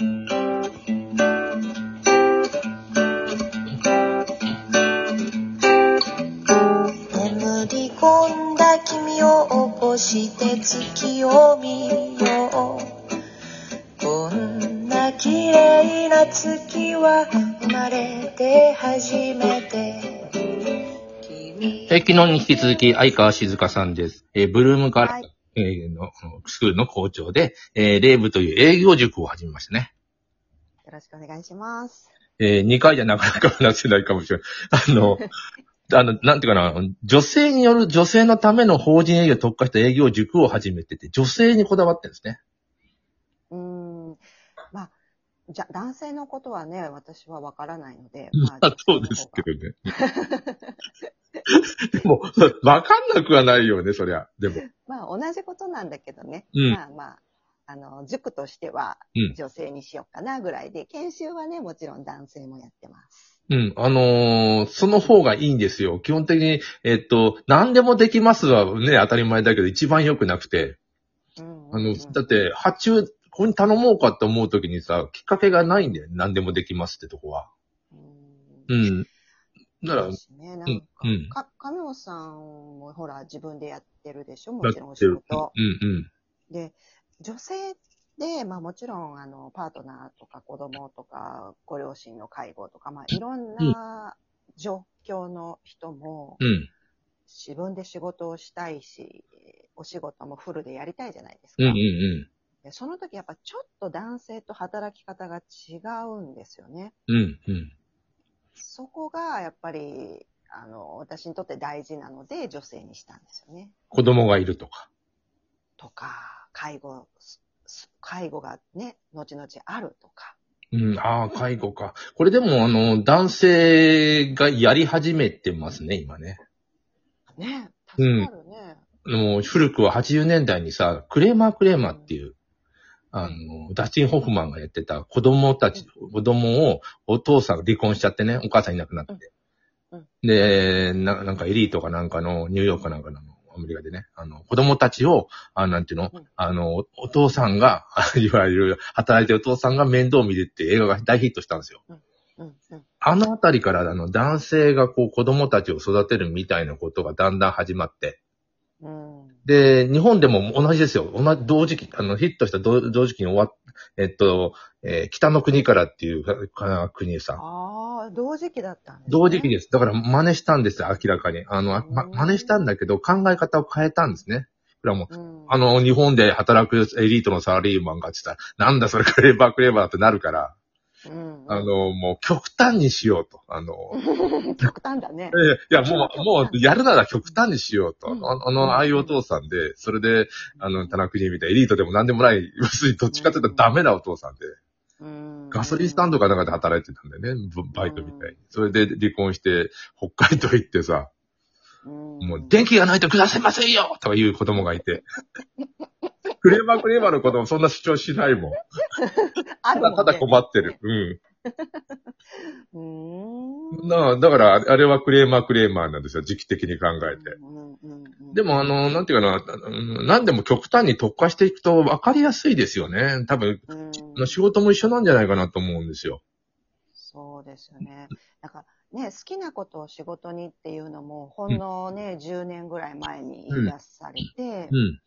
眠り込んだ君を起こして月を見よう。こんな綺麗な月は生まれて初めて。君えー昨日に引き続き、相川静香さんです。えーブルームガラ、はいえーのスクールの校長で、えーレイブという営業塾を始めましたね。よろしくお願いします。え2回じゃなかなか話せないかもしれない。あの、あの、なんていうかな、女性による女性のための法人営業に特化した営業塾を始めてて、女性にこだわってるんですね。うーん。まあ、じゃ、男性のことはね、私はわからないので。まあ、そうですけどね。でも、わかんなくはないよね、そりゃ。でも。まあ、同じことなんだけどね。うんまあまあ、あの、塾としてはうん女性にしようかなぐらいで、研修はね、もちろん男性もやってます。うん、あのーその方がいいんですよ。基本的に、えっと、何でもできますはね、当たり前だけど、一番良くなくて。うんあの、うんうんだって、発注、ここに頼もうかって思うときにさ、きっかけがないんだよ。何でもできますってとこは。うんうん。だからね。なんか、うんか、亀尾さんもほら、自分でやってるでしょ？もちろんお。仕事。うんうん。で、女性で、まあもちろん、あの、パートナーとか子供とか、ご両親の介護とか、まあいろんな状況の人も、うん。自分で仕事をしたいし、お仕事もフルでやりたいじゃないですか。うんうんうん。でその時やっぱちょっと男性と働き方が違うんですよね。うんうん。そこがやっぱり、あの、私にとって大事なので、女性にしたんですよね。子供がいるとか。とか、介護、介護がね、後々あるとか。うん、ああ、介護か。これでも、あの、男性がやり始めてますね、今ね。ね、助かるね。もう古くは80年代にさ、クレーマークレーマーっていう、あの、ダスティン・ホフマンがやってた子供たち、子供をお父さんが離婚しちゃってね、お母さんいなくなって。うん。でな、なんかエリートかなんかの、ニューヨークかなんかの、アメリカでね、あの、子供たちを、あなんていうの、うん。あの、おお父さんが、いわゆる働いてるお父さんが面倒を見るって映画が大ヒットしたんですよ。あのあたりから、あの、男性がこう子供たちを育てるみたいなことがだんだん始まって、うん。で、日本でも同じですよ。同じ、同時期、あの、ヒットした同同時期に終わっ、えっと、えー北の国からっていうか国さん。ああ、同時期だったんです、ね。同時期です。だから真似したんですよ、明らかに。あの、ま、うん真似したんだけど、考え方を変えたんですね。これはもう、うん。あの、日本で働くエリートのサラリーマンがって言ったら、なんだそれクレーバークレーバーってなるから、うん、あの、もう極端にしようと。あの、うん、極端だね。ええいや、もう、もう、やるなら極端にしようと。うんああの、ああいうお父さんで、それで、あの、田中国みたいなエリートでも何でもない、要するにどっちかというとダメなお父さんで、うん、ガソリンスタンドかなんかで働いてたんだよね、ババイトみたいに。それで離婚して、北海道行ってさ、うん、もう電気がないと暮らせませんよとかいう子供がいて。クレーバークレーバーの子供そんな主張しないもん。あるもん、ね。ただただ困ってる。うん。うーん。なだから、あれはクレーマークレーマーなんですよ、時期的に考えて。うんうんうんでも、あの、なんていうかな、うん何でも極端に特化していくと分かりやすいですよね。多分、うん、仕事も一緒なんじゃないかなと思うんですよ。そうですよね。なんかね、好きなことを仕事にっていうのも、ほんのね、10年ぐらい前に言い出されて、うん。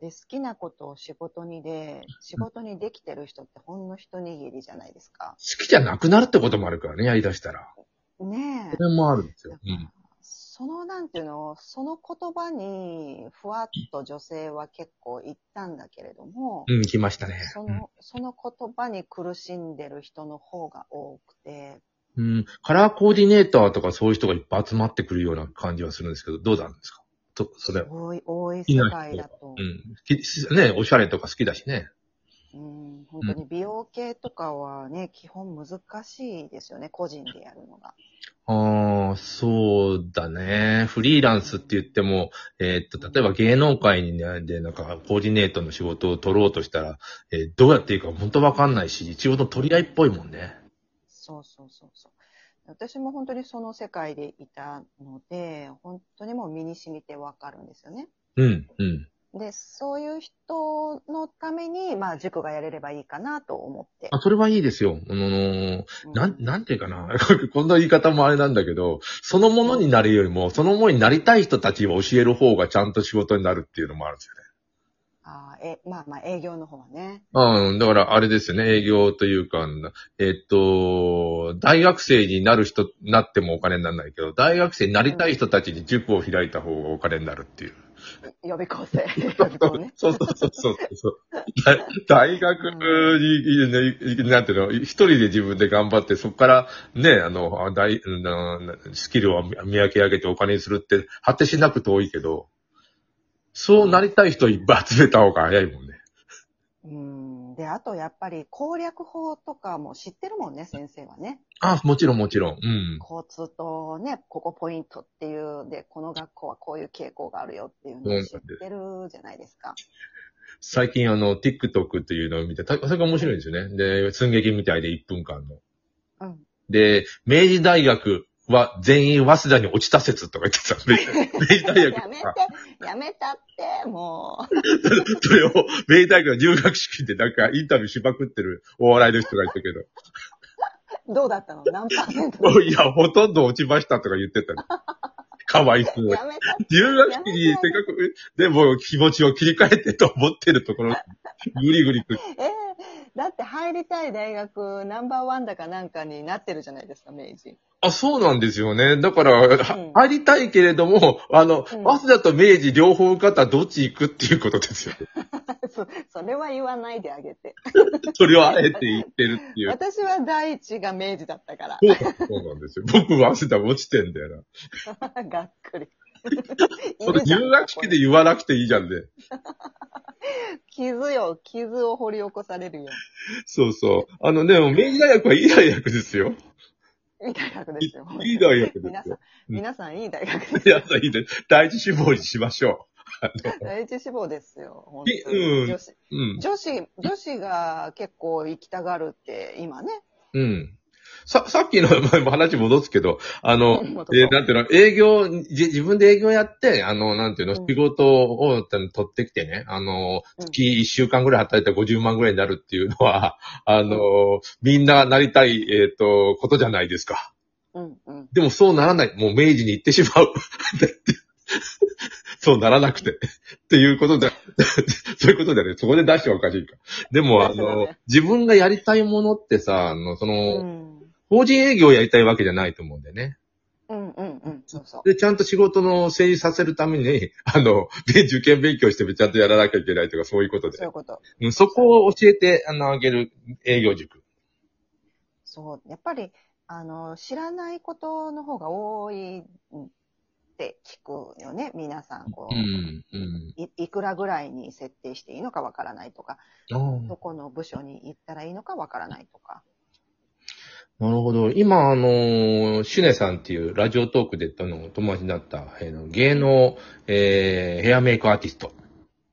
で、好きなことを仕事にで、仕事にできてる人ってほんの一握りじゃないですか。好きじゃなくなるってこともあるからね、やりだしたら。ねえそ。れもあるんですよだ。からその、なんていうの、その言葉に、ふわっと女性は結構言ったんだけれども、うん。うん、来ましたね。その、その言葉に苦しんでる人の方が多くて、うん。カラーコーディネーターとかそういう人がいっぱい集まってくるような感じはするんですけど、どうなんですか？と、それ。多い、多い世人界だとう、ん。きね、おしゃれとか好きだしね。うん、本当に美容系とかはね、基本難しいですよね、個人でやるのが。ああ、そうだね。フリーランスって言っても、えーっと、例えば芸能界にね、で、なんか、コーディネートの仕事を取ろうとしたら、えーどうやっていいか本当わかんないし、仕事取り合いっぽいもんね。そうそうそうそう。私も本当にその世界でいたので、本当にもう身に染みてわかるんですよね。うん、うん。で、そういう人のために、まあ、塾がやれればいいかなと思って。あ、それはいいですよ。あのーなん、なんていうかな。こんな言い方もあれなんだけど、そのものになるよりも、そのものになりたい人たちを教える方がちゃんと仕事になるっていうのもあるんですよね。あーえ、まあまあ、営業の方はね。うん、だからあれですよね、営業というか、えっと、大学生になる人、なってもお金にならないけど、大学生になりたい人たちに塾を開いた方がお金になるっていう。予備校生。予備校ね。そうそうそうそうそう。だ大学に、ねなんていうの、一人で自分で頑張って、そこからね、あの、あ大なスキルを磨き上げてお金にするって、果てしなく遠いけど、そうなりたい人いっぱい集めた方が早いもんね。うん。で、あとやっぱり攻略法とかも知ってるもんね、先生はね。あ、もちろんもちろん。うん。交通とね、ここポイントっていう、で、この学校はこういう傾向があるよっていうのを知ってるじゃないですか。最近あの、TikTok っていうのを見て、たそれが面白いんですよね。で、寸劇みたいで1分間の。うん。で、明治大学は全員早稲田に落ちた説とか言ってた。明治大学やめては、やめたって、も それを、明治大学の入学式でなんかインタビューしまくってるお笑いの人がいたけど、う。どうだったの？何パーセント？いや、ほとんど落ちましたとか言ってたの。かわいそう。入学式にせっかく、でも気持ちを切り替えてと思ってるところ、ぐりぐりくええだって入りたい大学ナンバーワンだかなんかになってるじゃないですか、明治。あ、そうなんですよね。だから、はうん入りたいけれども、あの、うん早稲田と明治両方受かったらどっち行くっていうことですよ。そそれは言わないであげて。それをあえて言ってるっていう。私は第一が明治だったから。そうそうなんですよ。僕は早稲田落ちてんだよな。がっくり。それ入学式で言わなくていいじゃんね。傷よ、傷を掘り起こされるよ。そうそう。あのね、もう明治大学はいい大学ですよ。いい大学ですよ。いい大学ですよ皆さん、皆さんいい大学ですいや、いいです。第一志望にしましょ第一志望ですよ。うん女子、う。うん。女子、女子が結構行きたがるって、今ね。うん。さ、さっきのま あ話戻すけど、あの、えーなんていうの、営業、じ自分で営業やって、あの、なんていうの、うん仕事を取ってきてね、あの、うん月1週間ぐらい働いたら50万ぐらいになるっていうのは、あの、みんななりたい、えっ、と、ことじゃないですか。うん、うん。でもそうならない。もう明治に行ってしまう。そうならなくて。っていうことで、そういうことでね、そこで出してはおかしいか。でも、あの自分がやりたいものってさ、あの、その、うん、法人営業をやりたいわけじゃないと思うんだよね。うん、うん、うん。そうそう。で、ちゃんと仕事の整理させるために、あの、で受験勉強してちゃんとやらなきゃいけないとか、そういうことでそういう。こと。うんそこを教えて、あの、あげる営業塾。そう。やっぱり、あの、知らないことの方が多いって聞くよね。皆さん、こう、うん、うん。いいくらぐらいに設定していいのかわからないとか、どこの部署に行ったらいいのかわからないとか。なるほど。今、あの、シュネさんっていうラジオトークであの友達になった、えーの芸能、えーヘアメイクアーティスト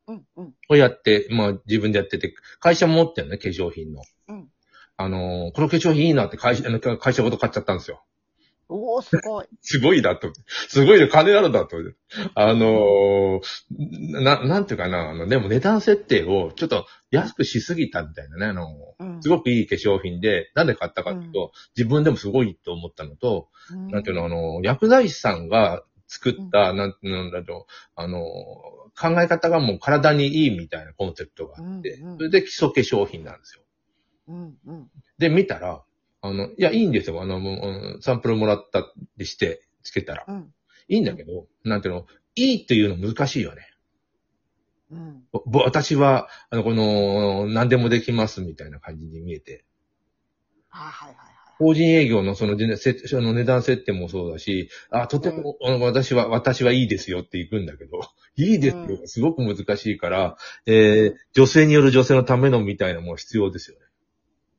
うん、うん、をやって、まあ自分でやってて、会社も持ってるね、化粧品の。うん。あの、この化粧品いいなって会社、あの会社ごと買っちゃったんですよ。おおすごい。すごいなと。すごいね、金あるなと。あのーな、なんていうかな、あの、でも値段設定をちょっと安くしすぎたみたいなね、あの、うんすごくいい化粧品で、なんで買ったかっていうと、自分でもすごいと思ったのと、なんていうの、あの、薬剤師さんが作った、なんなんだろう、あの、考え方がもう体にいいみたいなコンセプトがあって、うんうんそれで基礎化粧品なんですよ。うん、うん。で、見たら、あの、いや、いいんですよ。あの、もううんサンプルもらったりして、つけたら。うん、いいんだけど、なんていうの、いいっていうの難しいよね。うん。私は、あの、この、何でもできますみたいな感じに見えて。あはいはいはい。法人営業のそのその値段設定もそうだし、あ、とても、あの私は、私はいいですよって行くんだけど、いいですよすごく難しいから、えー、女性による女性のためのみたいなもの必要ですよね。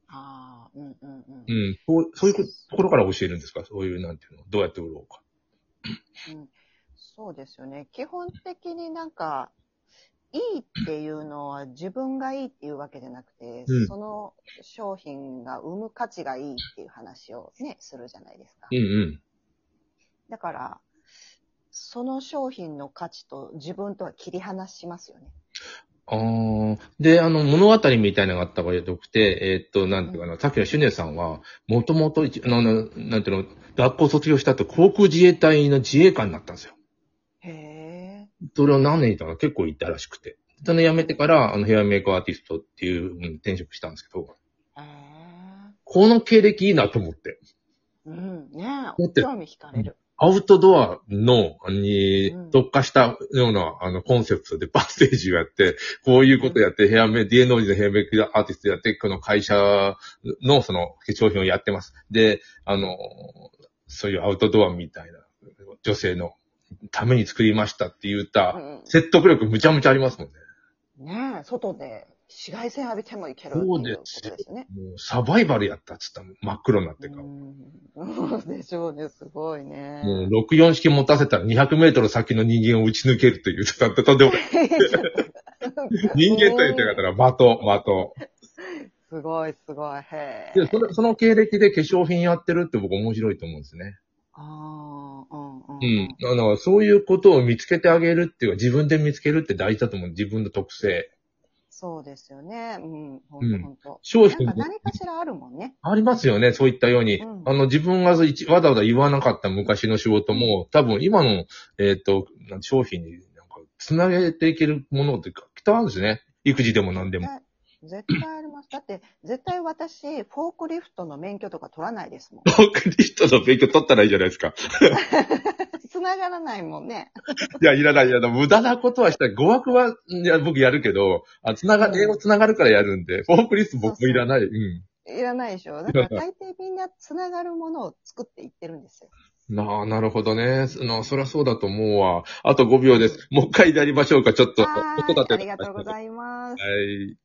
ああ、うん、うん、うん。うん。そうそういうところから教えるんですか？そういう、なんていうの？どうやって売ろうか。うんそうですよね。基本的になんか、いいっていうのは自分がいいっていうわけじゃなくて、うんその商品が生む価値がいいっていう話をね、するじゃないですか。うんうん。だから、その商品の価値と自分とは切り離しますよね。ああ。で、あの、物語みたいなのがあった方がよくて、えーっと、なんていうかな、さっきのシュネさんは、もともと、一あの、ななんていうの、学校卒業した後、航空自衛隊の自衛官になったんですよ。へえ。それを何年いたか結構いたらしくて。その辞めてから、あの、ヘアメイクアーティストっていう、うん転職したんですけど、へえ。この経歴いいなと思って。うん。ねえ。興味惹かれる。アウトドアの、にうん特化したような、あの、コンセプトでバステージをやって、こういうことやって、ヘアメイ、DNO のヘアメイクアーティストやって、この会社のその化粧品をやってます。で、あの、そういうアウトドアみたいな女性のために作りましたって言った、うん説得力むちゃむちゃありますもんね。ねえ、外で紫外線浴びてもいけるっていうですよね。もうサバイバルやったっつったもん。真っ黒になってか。そうでしょうね、すごいね。もう64式持たせたら200メートル先の人間を撃ち抜けるという、ととんでもない。人間と言って方ら的、的。すごい、すごい。へえ。で、それその経歴で化粧品やってるって僕面白いと思うんですね。ああ、うん、うん。うん。あの、そういうことを見つけてあげるっていうか、自分で見つけるって大事だと思う。自分の特性。そうですよね。うん、ほうんんとほんと。商品なんか何かしらあるもんね。ありますよね。そういったように。うんあの、自分が一わざわざ言わなかった昔の仕事も、多分今の、えっ、と、なん商品になんか、つなげていけるものってきっとあるんですね。育児でも何でも。絶対あります。だって、絶対私、フォークリフトの免許とか取らないですもん。僕リストの勉強取ったらいいじゃないですか。繋がらないもんね。いや、いらない、いらない。無駄なことはしたい。語学は、いや、僕やるけど、あ、つなが、うん英語つながるからやるんで、フォークリスト僕もいらない。うん。いらないでしょ。だから大抵みんな繋がるものを作っていってるんですよ。なあ、なるほどね。その、そりゃそうだと思うわ。あと5秒です。もう一回やりましょうか、ちょっと。はーい。ありがとうございます。はい。